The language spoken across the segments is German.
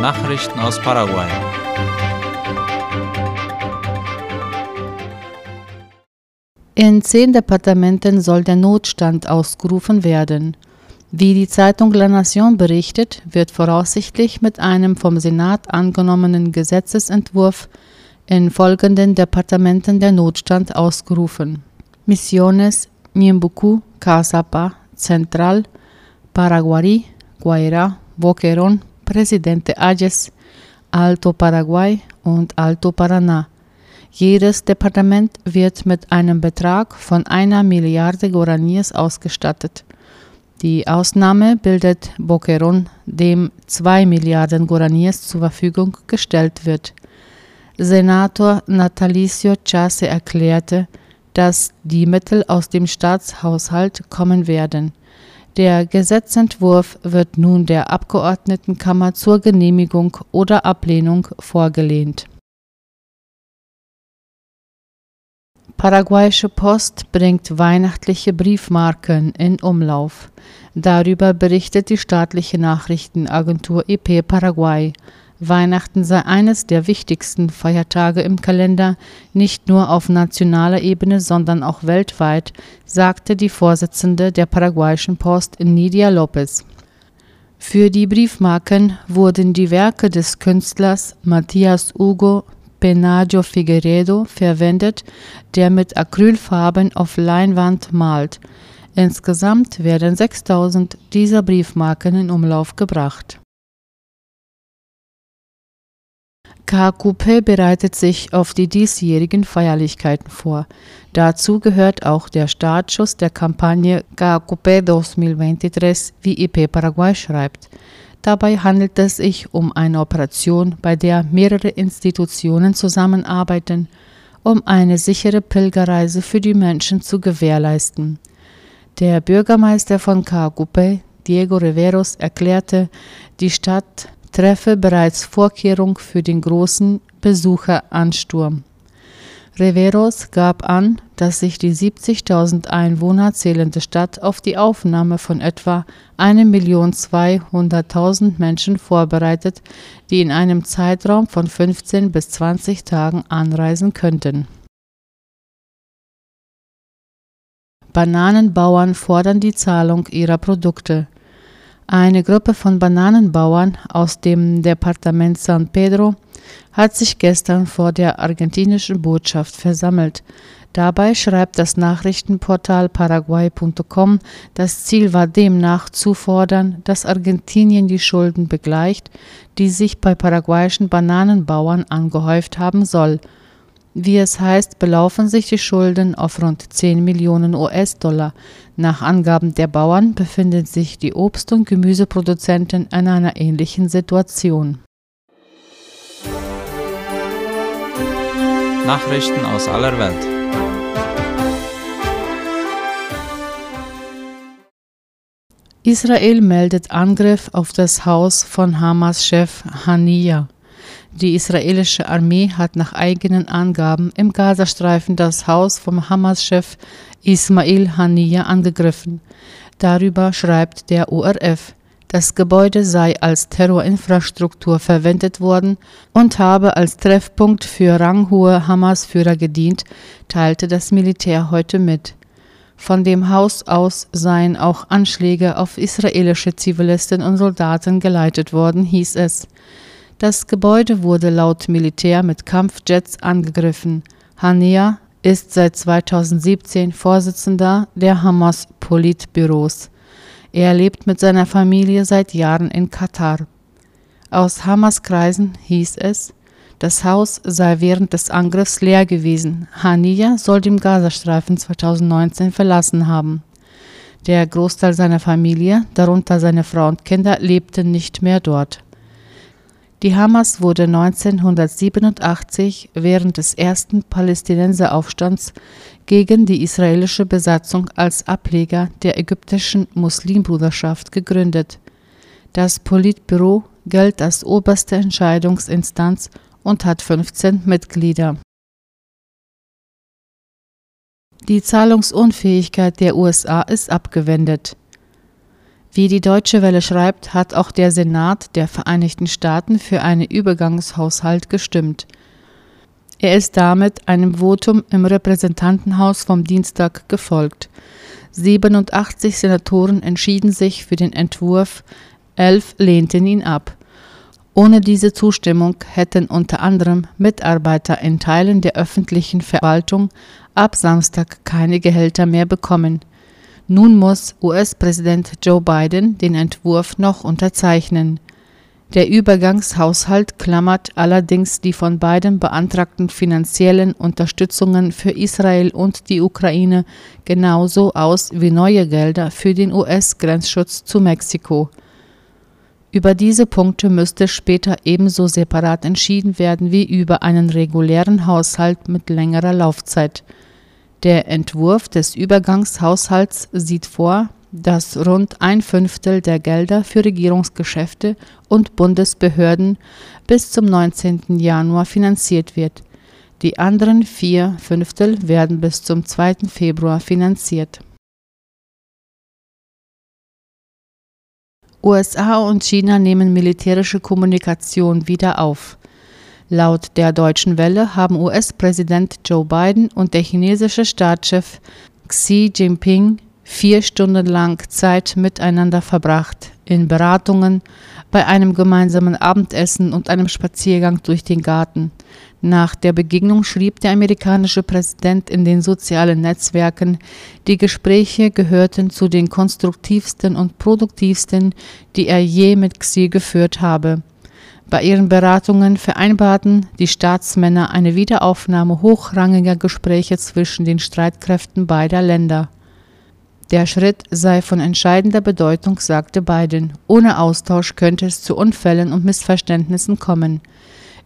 Nachrichten aus Paraguay. In zehn Departementen soll der Notstand ausgerufen werden. Wie die Zeitung La Nation berichtet, wird voraussichtlich mit einem vom Senat angenommenen Gesetzesentwurf in folgenden Departementen der Notstand ausgerufen: Misiones, Ñembucú, Casapa, Central, Paraguarí, Guairá, Boquerón, Presidente Ayes, Alto Paraguay und Alto Paraná. Jedes Departement wird mit einem Betrag von einer Milliarde Guaraníes ausgestattet. Die Ausnahme bildet Boquerón, dem 2 Milliarden Guaraníes zur Verfügung gestellt wird. Senator Natalicio Chase erklärte, dass die Mittel aus dem Staatshaushalt kommen werden. Der Gesetzentwurf wird nun der Abgeordnetenkammer zur Genehmigung oder Ablehnung vorgelehnt. Paraguayische Post bringt weihnachtliche Briefmarken in Umlauf. Darüber berichtet die staatliche Nachrichtenagentur EP Paraguay. Weihnachten sei eines der wichtigsten Feiertage im Kalender, nicht nur auf nationaler Ebene, sondern auch weltweit, sagte die Vorsitzende der paraguayischen Post Nidia Lopez. Für die Briefmarken wurden die Werke des Künstlers Matthias Hugo Penaggio Figueredo verwendet, der mit Acrylfarben auf Leinwand malt. Insgesamt werden 6000 dieser Briefmarken in Umlauf gebracht. KQP bereitet sich auf die diesjährigen Feierlichkeiten vor. Dazu gehört auch der Startschuss der Kampagne KQP 2023, wie IP Paraguay schreibt. Dabei handelt es sich um eine Operation, bei der mehrere Institutionen zusammenarbeiten, um eine sichere Pilgerreise für die Menschen zu gewährleisten. Der Bürgermeister von KQP, Diego Riveros, erklärte, die Stadt treffe bereits Vorkehrung für den großen Besucheransturm. Reveros gab an, dass sich die 70.000 Einwohner zählende Stadt auf die Aufnahme von etwa 1.200.000 Menschen vorbereitet, die in einem Zeitraum von 15 bis 20 Tagen anreisen könnten. Bananenbauern fordern die Zahlung ihrer Produkte. Eine Gruppe von Bananenbauern aus dem Departement San Pedro hat sich gestern vor der argentinischen Botschaft versammelt. Dabei schreibt das Nachrichtenportal paraguay.com, das Ziel war demnach zu fordern, dass Argentinien die Schulden begleicht, die sich bei paraguayischen Bananenbauern angehäuft haben soll – wie es heißt, belaufen sich die Schulden auf rund 10 Millionen US-Dollar. Nach Angaben der Bauern befinden sich die Obst- und Gemüseproduzenten in einer ähnlichen Situation. Nachrichten aus aller Welt. Israel meldet Angriff auf das Haus von Hamas-Chef Haniya. Die israelische Armee hat nach eigenen Angaben im Gazastreifen das Haus vom Hamas-Chef Ismail Haniyeh angegriffen. Darüber schreibt der ORF. Das Gebäude sei als Terrorinfrastruktur verwendet worden und habe als Treffpunkt für ranghohe Hamas-Führer gedient, teilte das Militär heute mit. Von dem Haus aus seien auch Anschläge auf israelische Zivilisten und Soldaten geleitet worden, hieß es. Das Gebäude wurde laut Militär mit Kampfjets angegriffen. Hania ist seit 2017 Vorsitzender der Hamas-Politbüros. Er lebt mit seiner Familie seit Jahren in Katar. Aus Hamas-Kreisen hieß es, das Haus sei während des Angriffs leer gewesen. Hania soll den Gazastreifen 2019 verlassen haben. Der Großteil seiner Familie, darunter seine Frau und Kinder, lebten nicht mehr dort. Die Hamas wurde 1987 während des ersten Palästinenseraufstands gegen die israelische Besatzung als Ableger der ägyptischen Muslimbruderschaft gegründet. Das Politbüro gilt als oberste Entscheidungsinstanz und hat 15 Mitglieder. Die Zahlungsunfähigkeit der USA ist abgewendet. Wie die Deutsche Welle schreibt, hat auch der Senat der Vereinigten Staaten für einen Übergangshaushalt gestimmt. Er ist damit einem Votum im Repräsentantenhaus vom Dienstag gefolgt. 87 Senatoren entschieden sich für den Entwurf, elf lehnten ihn ab. Ohne diese Zustimmung hätten unter anderem Mitarbeiter in Teilen der öffentlichen Verwaltung ab Samstag keine Gehälter mehr bekommen. Nun muss US-Präsident Joe Biden den Entwurf noch unterzeichnen. Der Übergangshaushalt klammert allerdings die von Biden beantragten finanziellen Unterstützungen für Israel und die Ukraine genauso aus wie neue Gelder für den US-Grenzschutz zu Mexiko. Über diese Punkte müsste später ebenso separat entschieden werden wie über einen regulären Haushalt mit längerer Laufzeit. Der Entwurf des Übergangshaushalts sieht vor, dass rund ein Fünftel der Gelder für Regierungsgeschäfte und Bundesbehörden bis zum 19. Januar finanziert wird. Die anderen vier Fünftel werden bis zum 2. Februar finanziert. USA und China nehmen militärische Kommunikation wieder auf. Laut der Deutschen Welle haben US-Präsident Joe Biden und der chinesische Staatschef Xi Jinping vier Stunden lang Zeit miteinander verbracht, in Beratungen, bei einem gemeinsamen Abendessen und einem Spaziergang durch den Garten. Nach der Begegnung schrieb der amerikanische Präsident in den sozialen Netzwerken, die Gespräche gehörten zu den konstruktivsten und produktivsten, die er je mit Xi geführt habe. Bei ihren Beratungen vereinbarten die Staatsmänner eine Wiederaufnahme hochrangiger Gespräche zwischen den Streitkräften beider Länder. Der Schritt sei von entscheidender Bedeutung, sagte Biden. Ohne Austausch könnte es zu Unfällen und Missverständnissen kommen.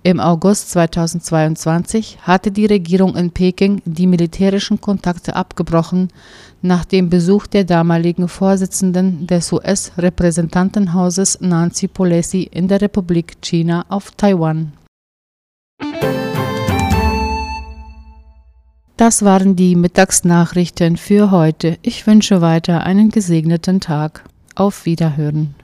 Im August 2022 hatte die Regierung in Peking die militärischen Kontakte abgebrochen, nach dem Besuch der damaligen Vorsitzenden des US-Repräsentantenhauses Nancy Pelosi in der Republik China auf Taiwan. Das waren die Mittagsnachrichten für heute. Ich wünsche weiter einen gesegneten Tag. Auf Wiederhören.